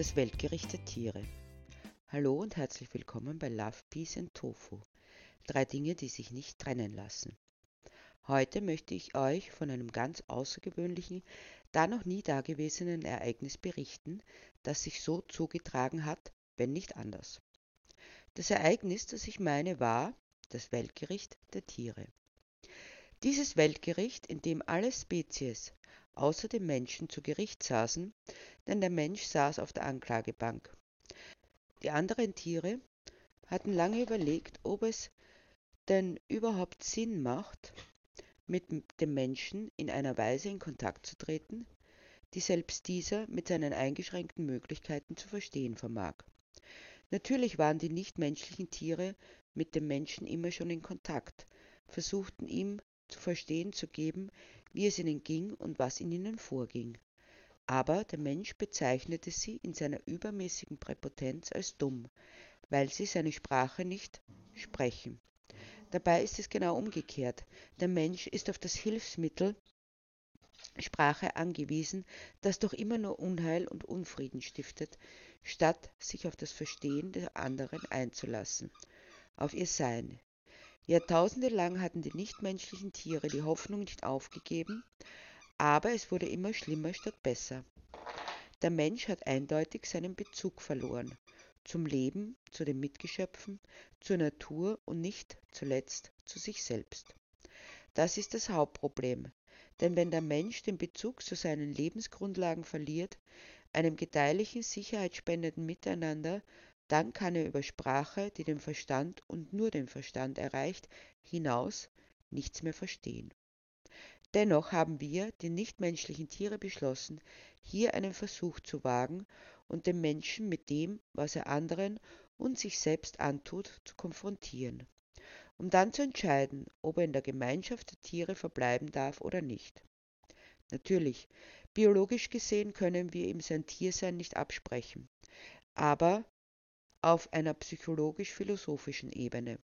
das Weltgericht der Tiere. Hallo und herzlich willkommen bei Love, Peace and Tofu. Drei Dinge, die sich nicht trennen lassen. Heute möchte ich euch von einem ganz außergewöhnlichen, da noch nie dagewesenen Ereignis berichten, das sich so zugetragen hat, wenn nicht anders. Das Ereignis, das ich meine, war das Weltgericht der Tiere. Dieses Weltgericht, in dem alle Spezies außer dem Menschen zu Gericht saßen, denn der Mensch saß auf der Anklagebank. Die anderen Tiere hatten lange überlegt, ob es denn überhaupt Sinn macht, mit dem Menschen in einer Weise in Kontakt zu treten, die selbst dieser mit seinen eingeschränkten Möglichkeiten zu verstehen vermag. Natürlich waren die nichtmenschlichen Tiere mit dem Menschen immer schon in Kontakt, versuchten ihm zu verstehen zu geben, wie es ihnen ging und was in ihnen vorging. Aber der Mensch bezeichnete sie in seiner übermäßigen Präpotenz als dumm, weil sie seine Sprache nicht sprechen. Dabei ist es genau umgekehrt. Der Mensch ist auf das Hilfsmittel Sprache angewiesen, das doch immer nur Unheil und Unfrieden stiftet, statt sich auf das Verstehen der anderen einzulassen, auf ihr Sein, Jahrtausende lang hatten die nichtmenschlichen Tiere die Hoffnung nicht aufgegeben, aber es wurde immer schlimmer statt besser. Der Mensch hat eindeutig seinen Bezug verloren zum Leben, zu den Mitgeschöpfen, zur Natur und nicht zuletzt zu sich selbst. Das ist das Hauptproblem, denn wenn der Mensch den Bezug zu seinen Lebensgrundlagen verliert, einem gedeihlichen, sicherheitsspendenden Miteinander, dann kann er über Sprache, die den Verstand und nur den Verstand erreicht, hinaus nichts mehr verstehen. Dennoch haben wir, die nichtmenschlichen Tiere, beschlossen, hier einen Versuch zu wagen und den Menschen mit dem, was er anderen und sich selbst antut, zu konfrontieren, um dann zu entscheiden, ob er in der Gemeinschaft der Tiere verbleiben darf oder nicht. Natürlich, biologisch gesehen können wir ihm sein Tiersein nicht absprechen, aber auf einer psychologisch-philosophischen Ebene.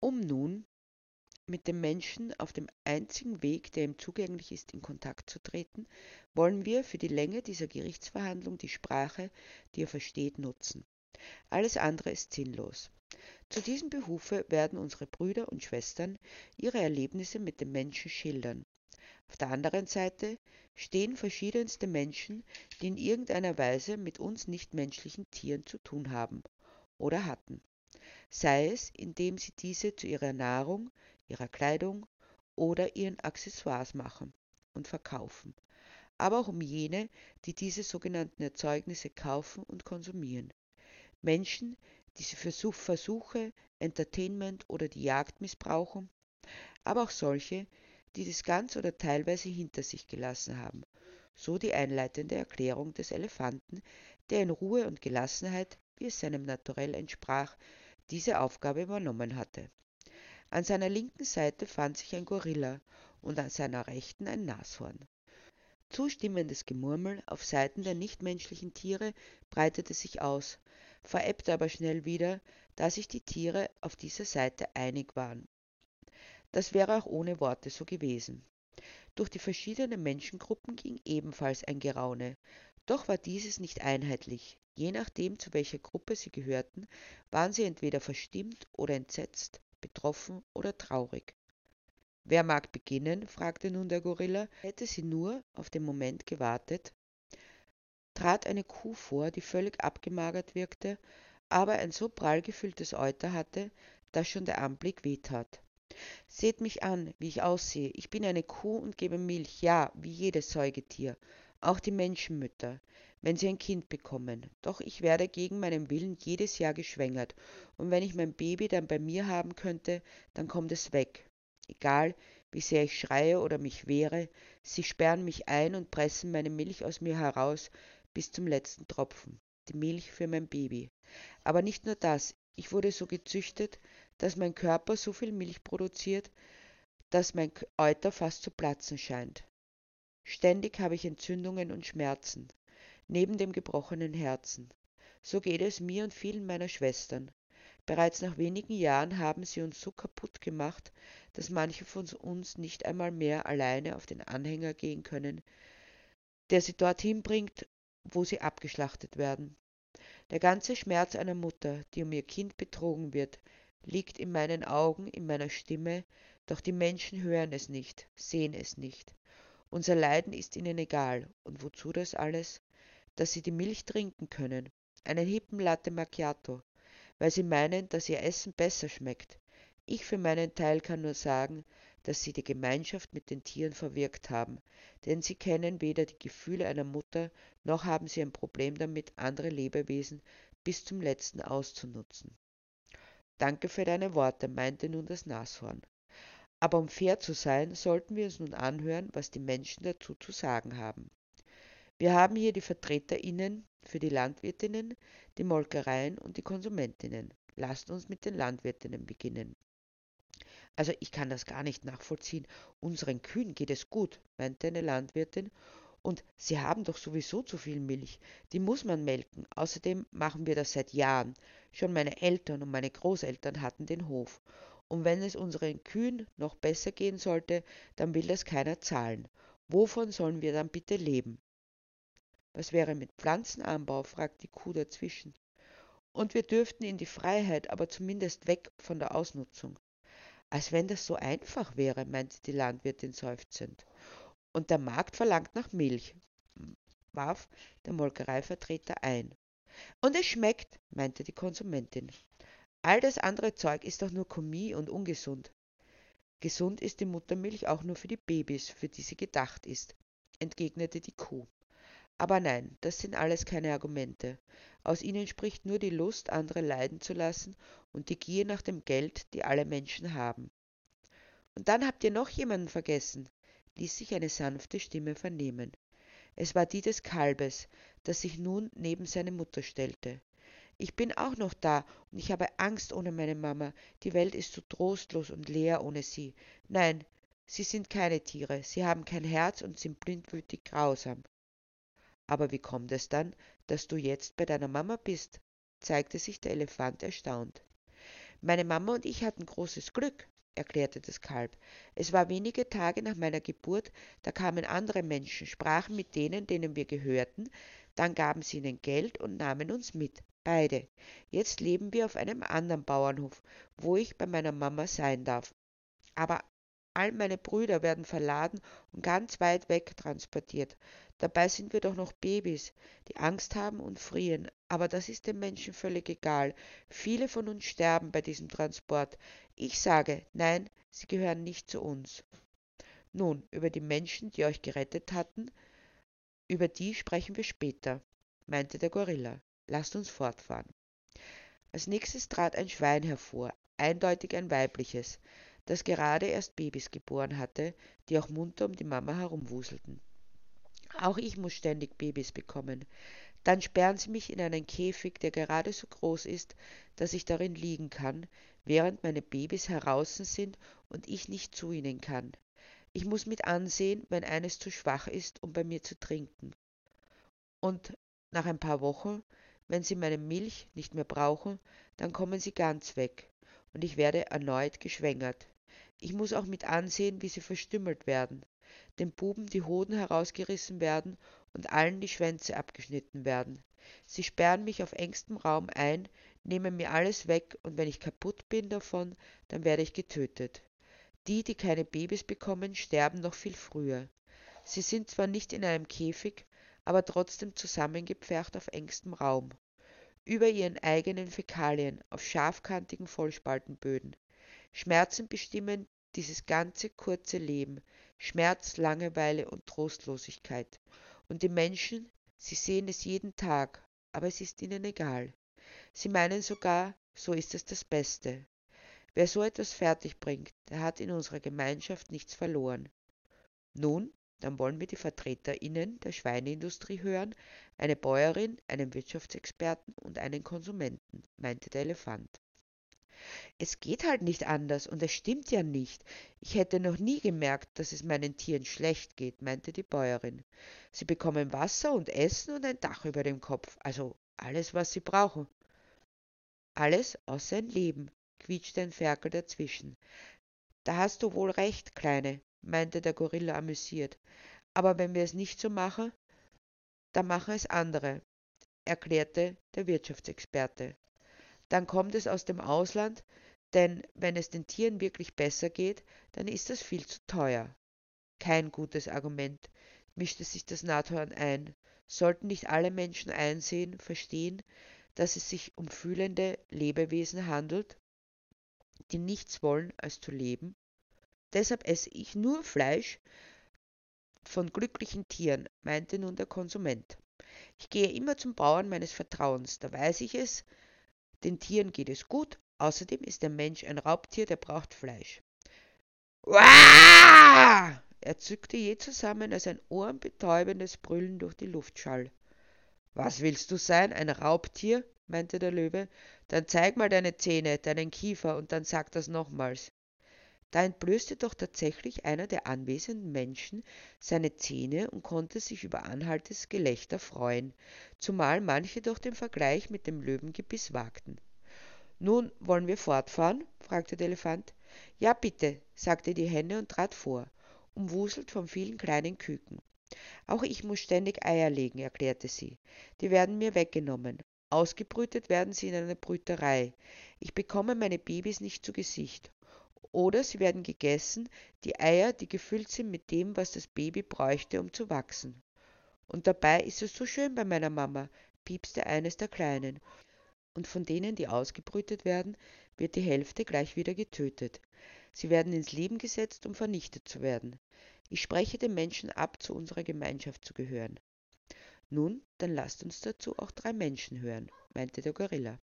Um nun mit dem Menschen auf dem einzigen Weg, der ihm zugänglich ist, in Kontakt zu treten, wollen wir für die Länge dieser Gerichtsverhandlung die Sprache, die er versteht, nutzen. Alles andere ist sinnlos. Zu diesem Behufe werden unsere Brüder und Schwestern ihre Erlebnisse mit dem Menschen schildern. Auf der anderen Seite stehen verschiedenste Menschen, die in irgendeiner Weise mit uns nichtmenschlichen Tieren zu tun haben oder hatten, sei es indem sie diese zu ihrer Nahrung, ihrer Kleidung oder ihren Accessoires machen und verkaufen, aber auch um jene, die diese sogenannten Erzeugnisse kaufen und konsumieren. Menschen, die sie für Versuche, Entertainment oder die Jagd missbrauchen, aber auch solche, die das ganz oder teilweise hinter sich gelassen haben. So die einleitende Erklärung des Elefanten, der in Ruhe und Gelassenheit, wie es seinem Naturell entsprach, diese Aufgabe übernommen hatte. An seiner linken Seite fand sich ein Gorilla und an seiner rechten ein Nashorn. Zustimmendes Gemurmel auf Seiten der nichtmenschlichen Tiere breitete sich aus, verebbte aber schnell wieder, da sich die Tiere auf dieser Seite einig waren das wäre auch ohne Worte so gewesen. Durch die verschiedenen Menschengruppen ging ebenfalls ein Geraune, doch war dieses nicht einheitlich. Je nachdem, zu welcher Gruppe sie gehörten, waren sie entweder verstimmt oder entsetzt, betroffen oder traurig. Wer mag beginnen? fragte nun der Gorilla. Hätte sie nur auf den Moment gewartet, trat eine Kuh vor, die völlig abgemagert wirkte, aber ein so prall gefülltes Euter hatte, dass schon der Anblick wehtat. Seht mich an, wie ich aussehe. Ich bin eine Kuh und gebe Milch, ja, wie jedes Säugetier, auch die Menschenmütter, wenn sie ein Kind bekommen. Doch ich werde gegen meinen Willen jedes Jahr geschwängert, und wenn ich mein Baby dann bei mir haben könnte, dann kommt es weg. Egal, wie sehr ich schreie oder mich wehre, sie sperren mich ein und pressen meine Milch aus mir heraus bis zum letzten Tropfen, die Milch für mein Baby. Aber nicht nur das, ich wurde so gezüchtet, dass mein Körper so viel Milch produziert, dass mein Euter fast zu platzen scheint. Ständig habe ich Entzündungen und Schmerzen, neben dem gebrochenen Herzen. So geht es mir und vielen meiner Schwestern. Bereits nach wenigen Jahren haben sie uns so kaputt gemacht, dass manche von uns nicht einmal mehr alleine auf den Anhänger gehen können, der sie dorthin bringt, wo sie abgeschlachtet werden. Der ganze Schmerz einer Mutter, die um ihr Kind betrogen wird, liegt in meinen Augen, in meiner Stimme, doch die Menschen hören es nicht, sehen es nicht. Unser Leiden ist ihnen egal. Und wozu das alles? Dass sie die Milch trinken können, einen hippen Latte Macchiato, weil sie meinen, dass ihr Essen besser schmeckt. Ich für meinen Teil kann nur sagen, dass sie die Gemeinschaft mit den Tieren verwirkt haben, denn sie kennen weder die Gefühle einer Mutter, noch haben sie ein Problem damit, andere Lebewesen bis zum letzten auszunutzen. Danke für deine Worte, meinte nun das Nashorn. Aber um fair zu sein, sollten wir uns nun anhören, was die Menschen dazu zu sagen haben. Wir haben hier die VertreterInnen für die Landwirtinnen, die Molkereien und die Konsumentinnen. Lasst uns mit den Landwirtinnen beginnen. Also ich kann das gar nicht nachvollziehen. Unseren Kühen geht es gut, meinte eine Landwirtin. Und sie haben doch sowieso zu viel Milch. Die muss man melken. Außerdem machen wir das seit Jahren. Schon meine Eltern und meine Großeltern hatten den Hof. Und wenn es unseren Kühen noch besser gehen sollte, dann will das keiner zahlen. Wovon sollen wir dann bitte leben? Was wäre mit Pflanzenanbau? fragt die Kuh dazwischen. Und wir dürften in die Freiheit, aber zumindest weg von der Ausnutzung. Als wenn das so einfach wäre, meinte die Landwirtin seufzend. Und der Markt verlangt nach Milch, warf der Molkereivertreter ein. Und es schmeckt, meinte die Konsumentin. All das andere Zeug ist doch nur Kommis und ungesund. Gesund ist die Muttermilch auch nur für die Babys, für die sie gedacht ist, entgegnete die Kuh. Aber nein, das sind alles keine Argumente. Aus ihnen spricht nur die Lust, andere leiden zu lassen und die Gier nach dem Geld, die alle Menschen haben. Und dann habt ihr noch jemanden vergessen, ließ sich eine sanfte Stimme vernehmen. Es war die des Kalbes, das sich nun neben seine Mutter stellte. Ich bin auch noch da und ich habe Angst ohne meine Mama. Die Welt ist so trostlos und leer ohne sie. Nein, sie sind keine Tiere, sie haben kein Herz und sind blindwütig grausam. Aber wie kommt es dann, dass du jetzt bei deiner Mama bist? zeigte sich der Elefant erstaunt. Meine Mama und ich hatten großes Glück, erklärte das Kalb. Es war wenige Tage nach meiner Geburt, da kamen andere Menschen, sprachen mit denen, denen wir gehörten, dann gaben sie ihnen Geld und nahmen uns mit, beide. Jetzt leben wir auf einem anderen Bauernhof, wo ich bei meiner Mama sein darf. Aber all meine Brüder werden verladen und ganz weit weg transportiert. Dabei sind wir doch noch Babys, die Angst haben und frieren. Aber das ist den Menschen völlig egal. Viele von uns sterben bei diesem Transport. Ich sage, nein, sie gehören nicht zu uns. Nun, über die Menschen, die euch gerettet hatten, über die sprechen wir später, meinte der Gorilla. Lasst uns fortfahren. Als nächstes trat ein Schwein hervor, eindeutig ein weibliches, das gerade erst Babys geboren hatte, die auch munter um die Mama herumwuselten. Auch ich muss ständig Babys bekommen. Dann sperren sie mich in einen Käfig, der gerade so groß ist, dass ich darin liegen kann, während meine Babys heraußen sind und ich nicht zu ihnen kann. Ich muss mit ansehen, wenn eines zu schwach ist, um bei mir zu trinken. Und nach ein paar Wochen, wenn sie meine Milch nicht mehr brauchen, dann kommen sie ganz weg und ich werde erneut geschwängert. Ich muss auch mit ansehen, wie sie verstümmelt werden den Buben die Hoden herausgerissen werden und allen die Schwänze abgeschnitten werden. Sie sperren mich auf engstem Raum ein, nehmen mir alles weg und wenn ich kaputt bin davon, dann werde ich getötet. Die, die keine Babys bekommen, sterben noch viel früher. Sie sind zwar nicht in einem Käfig, aber trotzdem zusammengepfercht auf engstem Raum. Über ihren eigenen Fäkalien auf scharfkantigen Vollspaltenböden. Schmerzen bestimmen dieses ganze kurze Leben, Schmerz, Langeweile und Trostlosigkeit. Und die Menschen, sie sehen es jeden Tag, aber es ist ihnen egal. Sie meinen sogar, so ist es das Beste. Wer so etwas fertigbringt, der hat in unserer Gemeinschaft nichts verloren. Nun, dann wollen wir die VertreterInnen der Schweineindustrie hören, eine Bäuerin, einen Wirtschaftsexperten und einen Konsumenten, meinte der Elefant. Es geht halt nicht anders und es stimmt ja nicht. Ich hätte noch nie gemerkt, dass es meinen Tieren schlecht geht, meinte die Bäuerin. Sie bekommen Wasser und Essen und ein Dach über dem Kopf, also alles, was sie brauchen. Alles außer ein Leben, quietschte ein Ferkel dazwischen. Da hast du wohl recht, Kleine, meinte der Gorilla amüsiert. Aber wenn wir es nicht so machen, dann machen es andere, erklärte der Wirtschaftsexperte. Dann kommt es aus dem Ausland, denn wenn es den Tieren wirklich besser geht, dann ist das viel zu teuer. Kein gutes Argument, mischte sich das Nathorn ein. Sollten nicht alle Menschen einsehen, verstehen, dass es sich um fühlende Lebewesen handelt, die nichts wollen als zu leben? Deshalb esse ich nur Fleisch von glücklichen Tieren, meinte nun der Konsument. Ich gehe immer zum Bauern meines Vertrauens, da weiß ich es, den Tieren geht es gut, außerdem ist der Mensch ein Raubtier, der braucht Fleisch. Uah! Er zückte je zusammen, als ein ohrenbetäubendes Brüllen durch die Luft schall. Was willst du sein, ein Raubtier? meinte der Löwe. Dann zeig mal deine Zähne, deinen Kiefer, und dann sag das nochmals. Da entblößte doch tatsächlich einer der anwesenden Menschen seine Zähne und konnte sich über anhaltendes Gelächter freuen, zumal manche doch den Vergleich mit dem Löwengebiss wagten. Nun, wollen wir fortfahren? fragte der Elefant. Ja, bitte, sagte die Henne und trat vor, umwuselt von vielen kleinen Küken. Auch ich muss ständig Eier legen, erklärte sie. Die werden mir weggenommen. Ausgebrütet werden sie in einer Brüterei. Ich bekomme meine Babys nicht zu Gesicht. Oder sie werden gegessen, die Eier, die gefüllt sind mit dem, was das Baby bräuchte, um zu wachsen. Und dabei ist es so schön bei meiner Mama, piepste eines der Kleinen. Und von denen, die ausgebrütet werden, wird die Hälfte gleich wieder getötet. Sie werden ins Leben gesetzt, um vernichtet zu werden. Ich spreche den Menschen ab, zu unserer Gemeinschaft zu gehören. Nun, dann lasst uns dazu auch drei Menschen hören, meinte der Gorilla.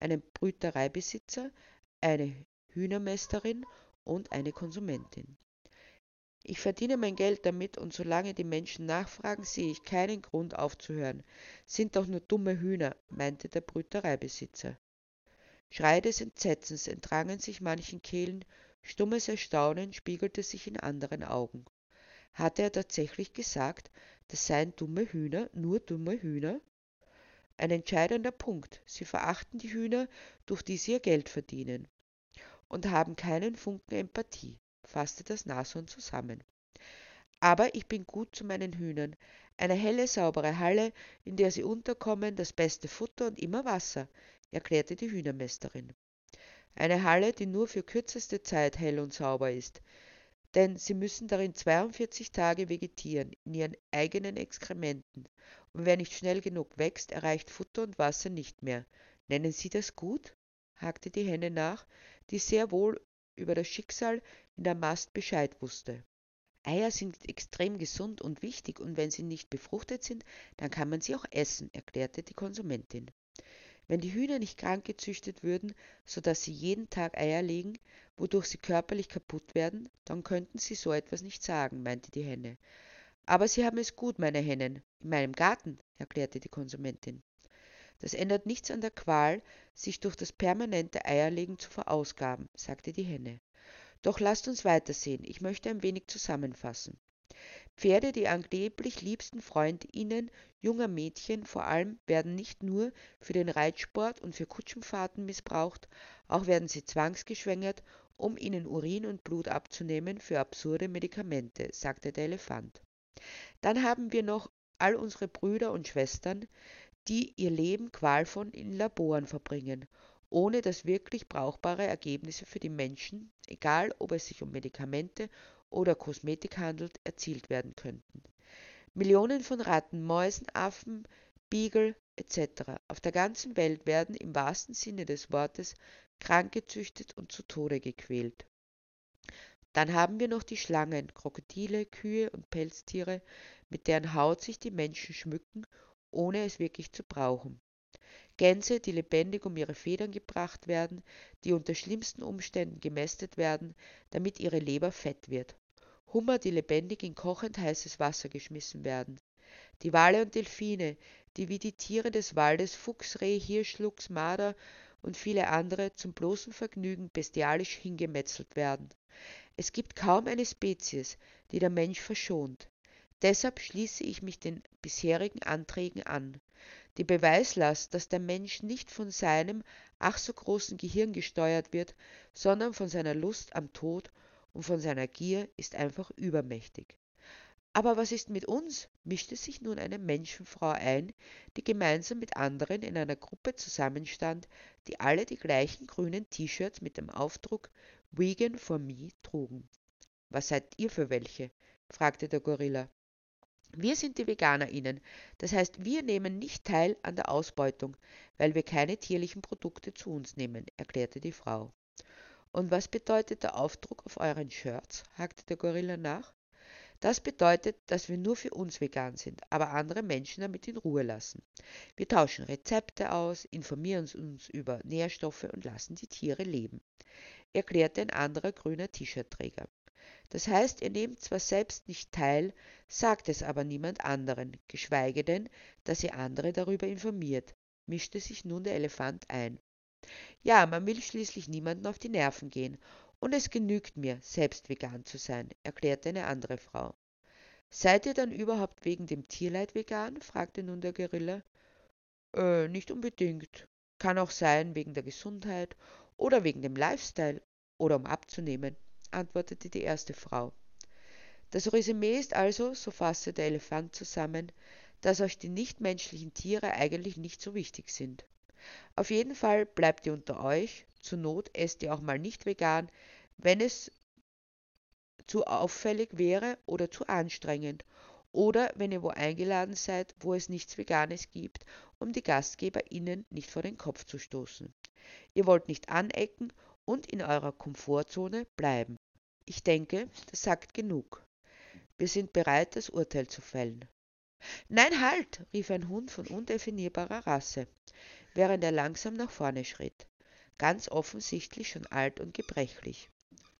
Einen Brütereibesitzer, eine Hühnermästerin und eine Konsumentin. Ich verdiene mein Geld damit und solange die Menschen nachfragen, sehe ich keinen Grund aufzuhören. Sind doch nur dumme Hühner, meinte der Brütereibesitzer. Schreie des Entsetzens entrangen sich manchen Kehlen, stummes Erstaunen spiegelte sich in anderen Augen. Hatte er tatsächlich gesagt, das seien dumme Hühner, nur dumme Hühner? Ein entscheidender Punkt. Sie verachten die Hühner, durch die sie ihr Geld verdienen und haben keinen Funken Empathie, fasste das Nashorn zusammen. Aber ich bin gut zu meinen Hühnern. Eine helle, saubere Halle, in der sie unterkommen, das beste Futter und immer Wasser, erklärte die Hühnermeisterin. Eine Halle, die nur für kürzeste Zeit hell und sauber ist, denn sie müssen darin 42 Tage vegetieren, in ihren eigenen Exkrementen. Und wer nicht schnell genug wächst, erreicht Futter und Wasser nicht mehr. Nennen Sie das gut? Hakte die Henne nach, die sehr wohl über das Schicksal in der Mast Bescheid wusste. Eier sind extrem gesund und wichtig, und wenn sie nicht befruchtet sind, dann kann man sie auch essen, erklärte die Konsumentin. Wenn die Hühner nicht krank gezüchtet würden, so dass sie jeden Tag Eier legen, wodurch sie körperlich kaputt werden, dann könnten sie so etwas nicht sagen, meinte die Henne. Aber sie haben es gut, meine Hennen. In meinem Garten, erklärte die Konsumentin. Das ändert nichts an der Qual, sich durch das permanente Eierlegen zu verausgaben, sagte die Henne. Doch lasst uns weitersehen, ich möchte ein wenig zusammenfassen. Pferde, die angeblich liebsten Freundinnen junger Mädchen vor allem, werden nicht nur für den Reitsport und für Kutschenfahrten missbraucht, auch werden sie zwangsgeschwängert, um ihnen Urin und Blut abzunehmen für absurde Medikamente, sagte der Elefant. Dann haben wir noch all unsere Brüder und Schwestern, die ihr Leben qualvoll in Laboren verbringen, ohne dass wirklich brauchbare Ergebnisse für die Menschen, egal ob es sich um Medikamente oder Kosmetik handelt, erzielt werden könnten. Millionen von Ratten, Mäusen, Affen, Beagle etc. auf der ganzen Welt werden im wahrsten Sinne des Wortes krank gezüchtet und zu Tode gequält. Dann haben wir noch die Schlangen, Krokodile, Kühe und Pelztiere, mit deren Haut sich die Menschen schmücken ohne es wirklich zu brauchen. Gänse, die lebendig um ihre Federn gebracht werden, die unter schlimmsten Umständen gemästet werden, damit ihre Leber fett wird. Hummer, die lebendig in kochend heißes Wasser geschmissen werden. Die Wale und Delfine, die wie die Tiere des Waldes Fuchs, Reh, Hirsch, Luchs, Marder und viele andere zum bloßen Vergnügen bestialisch hingemetzelt werden. Es gibt kaum eine Spezies, die der Mensch verschont. Deshalb schließe ich mich den bisherigen Anträgen an. Die Beweislast, dass der Mensch nicht von seinem ach so großen Gehirn gesteuert wird, sondern von seiner Lust am Tod und von seiner Gier, ist einfach übermächtig. Aber was ist mit uns? mischte sich nun eine Menschenfrau ein, die gemeinsam mit anderen in einer Gruppe zusammenstand, die alle die gleichen grünen T-Shirts mit dem Aufdruck Vegan for Me trugen. Was seid ihr für welche? fragte der Gorilla. Wir sind die VeganerInnen, das heißt, wir nehmen nicht teil an der Ausbeutung, weil wir keine tierlichen Produkte zu uns nehmen, erklärte die Frau. Und was bedeutet der Aufdruck auf euren Shirts? hakte der Gorilla nach. Das bedeutet, dass wir nur für uns vegan sind, aber andere Menschen damit in Ruhe lassen. Wir tauschen Rezepte aus, informieren uns über Nährstoffe und lassen die Tiere leben, erklärte ein anderer grüner T-Shirt-Träger. Das heißt, ihr nehmt zwar selbst nicht teil, sagt es aber niemand anderen, geschweige denn, dass ihr andere darüber informiert, mischte sich nun der Elefant ein. Ja, man will schließlich niemanden auf die Nerven gehen und es genügt mir, selbst vegan zu sein, erklärte eine andere Frau. Seid ihr dann überhaupt wegen dem Tierleid vegan? fragte nun der Gorilla. Äh, nicht unbedingt. Kann auch sein wegen der Gesundheit oder wegen dem Lifestyle oder um abzunehmen, antwortete die erste Frau. Das Resümee ist also, so fasste der Elefant zusammen, dass euch die nichtmenschlichen Tiere eigentlich nicht so wichtig sind. Auf jeden Fall bleibt ihr unter euch, zur Not esst ihr auch mal nicht vegan, wenn es zu auffällig wäre oder zu anstrengend oder wenn ihr wo eingeladen seid, wo es nichts Veganes gibt, um die GastgeberInnen nicht vor den Kopf zu stoßen. Ihr wollt nicht anecken und in eurer Komfortzone bleiben. Ich denke, das sagt genug. Wir sind bereit, das Urteil zu fällen. Nein, halt! rief ein Hund von undefinierbarer Rasse, während er langsam nach vorne schritt, ganz offensichtlich schon alt und gebrechlich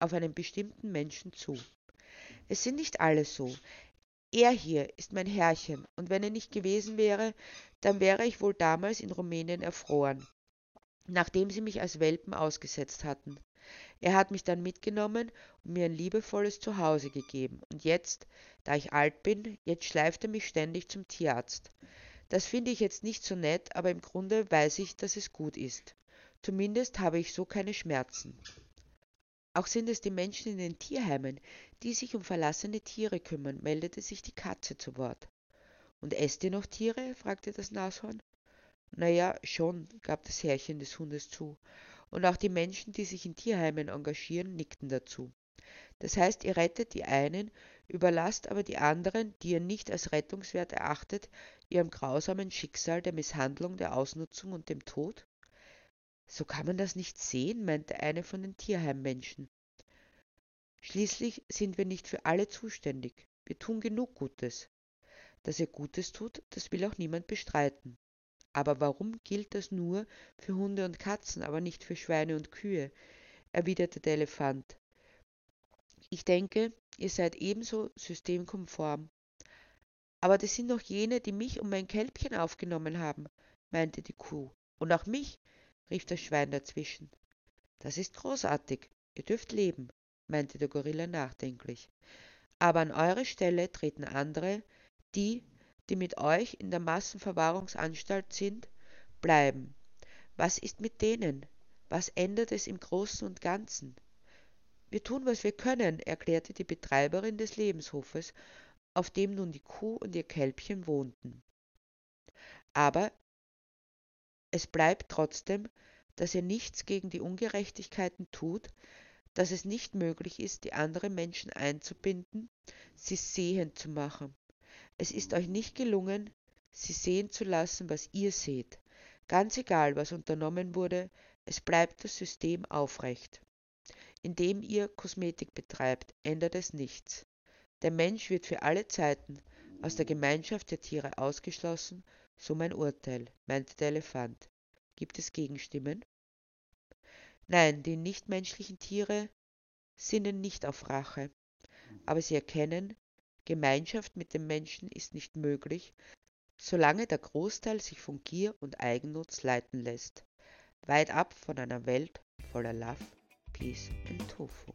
auf einen bestimmten Menschen zu. Es sind nicht alle so. Er hier ist mein Herrchen, und wenn er nicht gewesen wäre, dann wäre ich wohl damals in Rumänien erfroren, nachdem sie mich als Welpen ausgesetzt hatten. Er hat mich dann mitgenommen und mir ein liebevolles Zuhause gegeben, und jetzt, da ich alt bin, jetzt schleift er mich ständig zum Tierarzt. Das finde ich jetzt nicht so nett, aber im Grunde weiß ich, dass es gut ist. Zumindest habe ich so keine Schmerzen. Auch sind es die Menschen in den Tierheimen, die sich um verlassene Tiere kümmern, meldete sich die Katze zu Wort. Und esst ihr noch Tiere? fragte das Nashorn. Na ja, schon, gab das Herrchen des Hundes zu. Und auch die Menschen, die sich in Tierheimen engagieren, nickten dazu. Das heißt, ihr rettet die einen, überlasst aber die anderen, die ihr nicht als rettungswert erachtet, ihrem grausamen Schicksal der Misshandlung, der Ausnutzung und dem Tod? So kann man das nicht sehen, meinte eine von den Tierheimmenschen. Schließlich sind wir nicht für alle zuständig. Wir tun genug Gutes. Dass er Gutes tut, das will auch niemand bestreiten. Aber warum gilt das nur für Hunde und Katzen, aber nicht für Schweine und Kühe? erwiderte der Elefant. Ich denke, ihr seid ebenso systemkonform. Aber das sind doch jene, die mich und mein Kälbchen aufgenommen haben, meinte die Kuh. Und auch mich, rief das Schwein dazwischen. Das ist großartig. Ihr dürft leben, meinte der Gorilla nachdenklich. Aber an eure Stelle treten andere, die, die mit euch in der Massenverwahrungsanstalt sind, bleiben. Was ist mit denen? Was ändert es im Großen und Ganzen? Wir tun, was wir können, erklärte die Betreiberin des Lebenshofes, auf dem nun die Kuh und ihr Kälbchen wohnten. Aber es bleibt trotzdem, dass ihr nichts gegen die Ungerechtigkeiten tut, dass es nicht möglich ist, die anderen Menschen einzubinden, sie sehend zu machen. Es ist euch nicht gelungen, sie sehen zu lassen, was ihr seht. Ganz egal, was unternommen wurde, es bleibt das System aufrecht. Indem ihr Kosmetik betreibt, ändert es nichts. Der Mensch wird für alle Zeiten aus der Gemeinschaft der Tiere ausgeschlossen so mein Urteil, meinte der Elefant. Gibt es Gegenstimmen? Nein, die nichtmenschlichen Tiere sinnen nicht auf Rache, aber sie erkennen, Gemeinschaft mit dem Menschen ist nicht möglich, solange der Großteil sich von Gier und Eigennutz leiten lässt, weit ab von einer Welt voller Love, Peace und Tofu.